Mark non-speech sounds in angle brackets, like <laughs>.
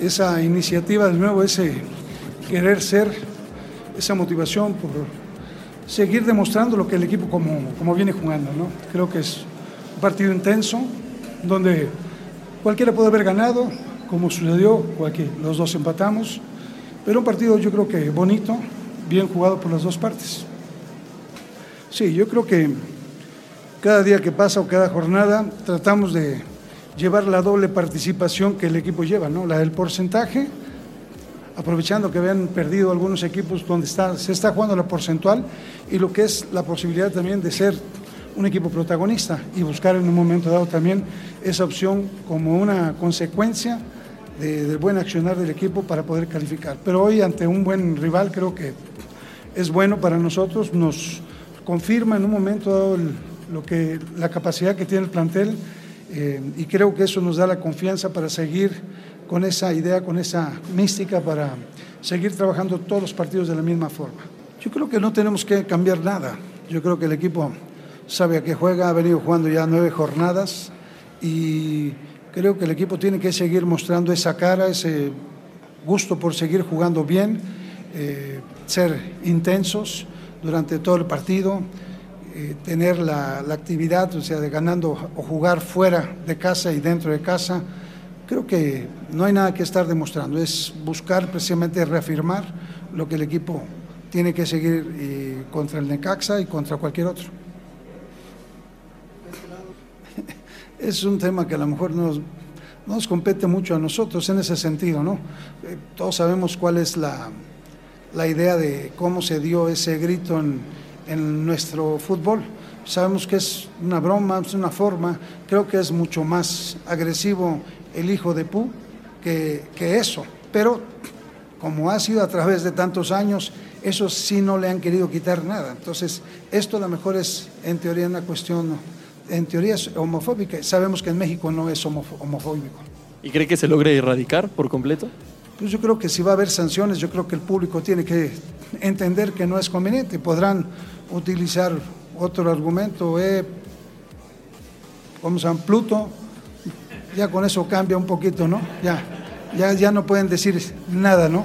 esa iniciativa de nuevo, ese querer ser, esa motivación por seguir demostrando lo que el equipo como, como viene jugando. ¿no? Creo que es un partido intenso, donde cualquiera puede haber ganado, como sucedió, cualquier, los dos empatamos, pero un partido yo creo que bonito, bien jugado por las dos partes. Sí, yo creo que cada día que pasa o cada jornada tratamos de llevar la doble participación que el equipo lleva, ¿no? La del porcentaje, aprovechando que habían perdido algunos equipos donde está, se está jugando la porcentual y lo que es la posibilidad también de ser un equipo protagonista y buscar en un momento dado también esa opción como una consecuencia de- del buen accionar del equipo para poder calificar. Pero hoy ante un buen rival creo que es bueno para nosotros, nos confirma en un momento dado lo que, la capacidad que tiene el plantel eh, y creo que eso nos da la confianza para seguir con esa idea, con esa mística para seguir trabajando todos los partidos de la misma forma. Yo creo que no tenemos que cambiar nada. Yo creo que el equipo sabe a qué juega, ha venido jugando ya nueve jornadas y creo que el equipo tiene que seguir mostrando esa cara, ese gusto por seguir jugando bien, eh, ser intensos durante todo el partido, eh, tener la, la actividad, o sea, de ganando o jugar fuera de casa y dentro de casa. Creo que no hay nada que estar demostrando, es buscar precisamente reafirmar lo que el equipo tiene que seguir eh, contra el Necaxa y contra cualquier otro. <laughs> Es un tema que a lo mejor nos, no nos compete mucho a nosotros en ese sentido, ¿no? Eh, todos sabemos cuál es la, la idea de cómo se dio ese grito en, en nuestro fútbol. Sabemos que es una broma, es una forma, creo que es mucho más agresivo el hijo de Pu que, que eso, pero como ha sido a través de tantos años, eso sí no le han querido quitar nada. Entonces, esto a lo mejor es en teoría una cuestión, en teoría es homofóbica. Sabemos que en México no es homofóbico. ¿Y cree que se logre erradicar por completo? Pues yo creo que si va a haber sanciones, yo creo que el público tiene que entender que no es conveniente. Podrán utilizar otro argumento, eh, ¿cómo se? Pluto. Ya con eso cambia un poquito, ¿no? Ya, ya, ya no pueden decir nada, ¿no?